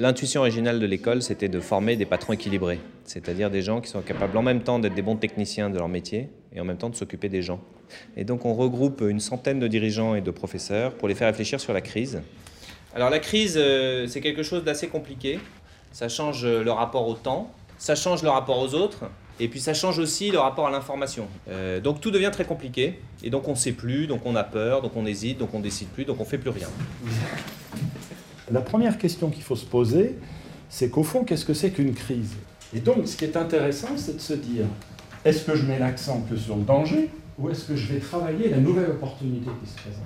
L'intuition originale de l'école, c'était de former des patrons équilibrés, c'est-à-dire des gens qui sont capables en même temps d'être des bons techniciens de leur métier et en même temps de s'occuper des gens. Et donc on regroupe une centaine de dirigeants et de professeurs pour les faire réfléchir sur la crise. Alors la crise, euh, c'est quelque chose d'assez compliqué. Ça change le rapport au temps, ça change le rapport aux autres, et puis ça change aussi le rapport à l'information. Euh, donc tout devient très compliqué, et donc on ne sait plus, donc on a peur, donc on hésite, donc on décide plus, donc on fait plus rien. La première question qu'il faut se poser, c'est qu'au fond, qu'est-ce que c'est qu'une crise? Et donc, ce qui est intéressant, c'est de se dire, est-ce que je mets l'accent que sur le danger, ou est-ce que je vais travailler la nouvelle opportunité qui se présente?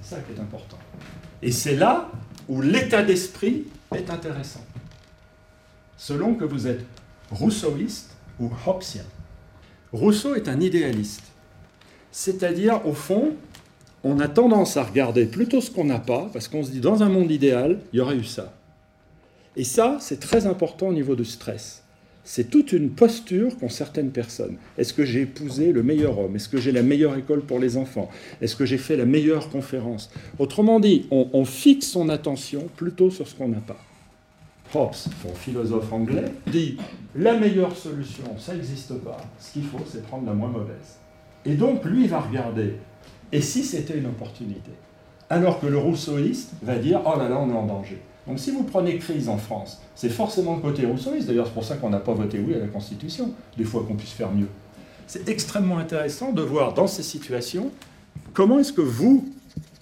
C'est ça qui est important. Et c'est là où l'état d'esprit est intéressant. Selon que vous êtes rousseauiste ou hobbesien. Rousseau est un idéaliste. C'est-à-dire, au fond, on a tendance à regarder plutôt ce qu'on n'a pas, parce qu'on se dit, dans un monde idéal, il y aurait eu ça. Et ça, c'est très important au niveau du stress. C'est toute une posture qu'ont certaines personnes. Est-ce que j'ai épousé le meilleur homme? Est-ce que j'ai la meilleure école pour les enfants? Est-ce que j'ai fait la meilleure conférence? Autrement dit, on, fixe son attention plutôt sur ce qu'on n'a pas. Hobbes, son philosophe anglais, dit la meilleure solution, ça n'existe pas. Ce qu'il faut, c'est prendre la moins mauvaise. Et donc, lui, va regarder et si c'était une opportunité Alors que le rousseauiste va dire Oh là là, on est en danger. Donc si vous prenez crise en France, c'est forcément le côté rousseauiste. D'ailleurs, c'est pour ça qu'on n'a pas voté oui à la Constitution, des fois qu'on puisse faire mieux. C'est extrêmement intéressant de voir dans ces situations comment est-ce que vous,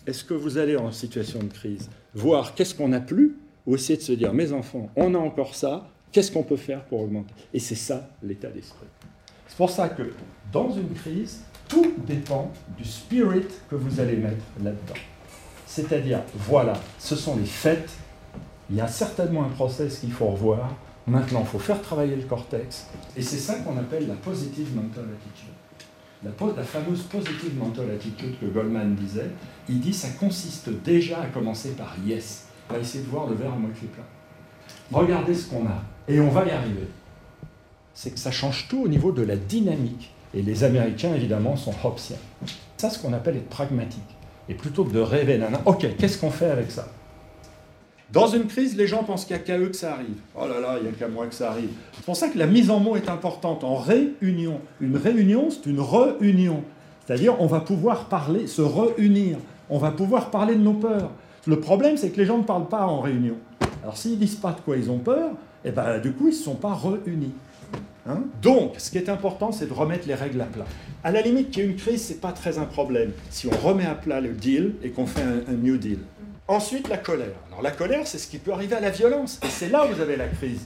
est-ce que vous allez en situation de crise, voir qu'est-ce qu'on n'a plus, ou essayer de se dire Mes enfants, on a encore ça, qu'est-ce qu'on peut faire pour augmenter? Et c'est ça l'état d'esprit. C'est pour ça que dans une crise, tout dépend du spirit que vous allez mettre là-dedans. C'est-à-dire, voilà, ce sont les faits, il y a certainement un process qu'il faut revoir, maintenant il faut faire travailler le cortex, et c'est ça qu'on appelle la positive mental attitude. La, la, fameuse positive mental attitude que Goldman disait, il dit ça consiste déjà à commencer par yes. On va essayer de voir le verre à moitié plein. Regardez ce qu'on a, et on va y arriver. C'est que ça change tout au niveau de la dynamique et les Américains, évidemment, sont Hobbesiens. C'est ce qu'on appelle être pragmatique. Et plutôt que de rêver, nana, ok, qu'est-ce qu'on fait avec ça? Dans une crise, les gens pensent qu'il n'y a qu'à eux que ça arrive. Oh là là, il n'y a qu'à moi que ça arrive. C'est pour ça que la mise en mots est importante. En réunion. Une réunion, c'est une réunion. C'est-à-dire, on va pouvoir parler, se réunir. On va pouvoir parler de nos peurs. Le problème, c'est que les gens ne parlent pas en réunion. Alors, s'ils disent pas de quoi ils ont peur, eh ben, du coup, ils ne se sont pas réunis. Hein Donc, ce qui est important, c'est de remettre les règles à plat. À la limite, qu'il y ait une crise, ce n'est pas très un problème si on remet à plat le deal et qu'on fait un, New Deal. Ensuite, la colère. Alors, la colère, c'est ce qui peut arriver à la violence. Et c'est là où vous avez la crise.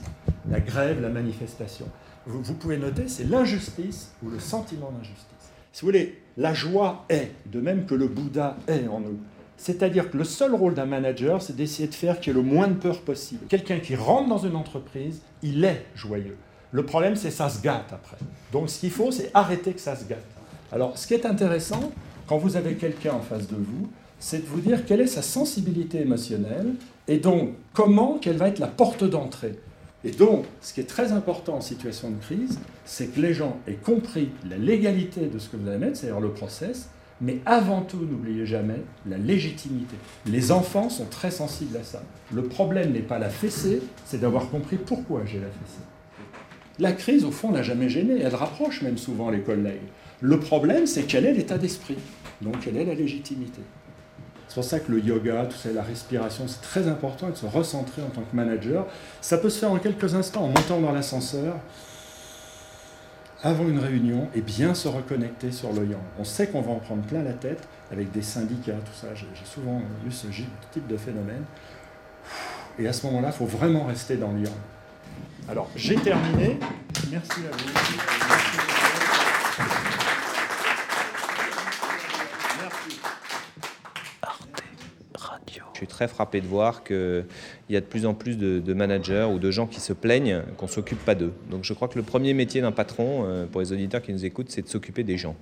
La grève, la manifestation. Vous, vous pouvez noter, c'est l'injustice ou le sentiment d'injustice. Si vous voulez, la joie est, de même que le Bouddha est en nous. C'est-à-dire que le seul rôle d'un manager, c'est d'essayer de faire qu'il y ait le moins de peur possible. Quelqu'un qui rentre dans une entreprise, il est joyeux. Le problème, c'est ça se gâte après. Donc ce qu'il faut, c'est arrêter que ça se gâte. Alors ce qui est intéressant, quand vous avez quelqu'un en face de vous, c'est de vous dire quelle est sa sensibilité émotionnelle et donc comment quelle va être la porte d'entrée. Et donc, ce qui est très important en situation de crise, c'est que les gens aient compris la légalité de ce que vous allez mettre, c'est-à-dire le process, mais avant tout, n'oubliez jamais la légitimité. Les enfants sont très sensibles à ça. Le problème n'est pas la fessée, c'est d'avoir compris pourquoi j'ai la fessée. La crise, au fond, n'a jamais gêné. Elle rapproche même souvent les collègues. Le problème, c'est quel est l'état d'esprit. Donc, quelle est la légitimité. C'est pour ça que le yoga, tout ça, la respiration, c'est très important de se recentrer en tant que manager. Ça peut se faire en quelques instants, en montant dans l'ascenseur, avant une réunion, et bien se reconnecter sur le yang. On sait qu'on va en prendre plein la tête avec des syndicats, tout ça. J'ai souvent eu ce type de phénomène. Et à ce moment-là, il faut vraiment rester dans le yang. Alors, j'ai terminé. Merci à vous. Je suis très frappé de voir qu'il y a de plus en plus de, managers ou de gens qui se plaignent qu'on ne s'occupe pas d'eux. Donc je crois que le premier métier d'un patron, euh, pour les auditeurs qui nous écoutent, c'est de s'occuper des gens.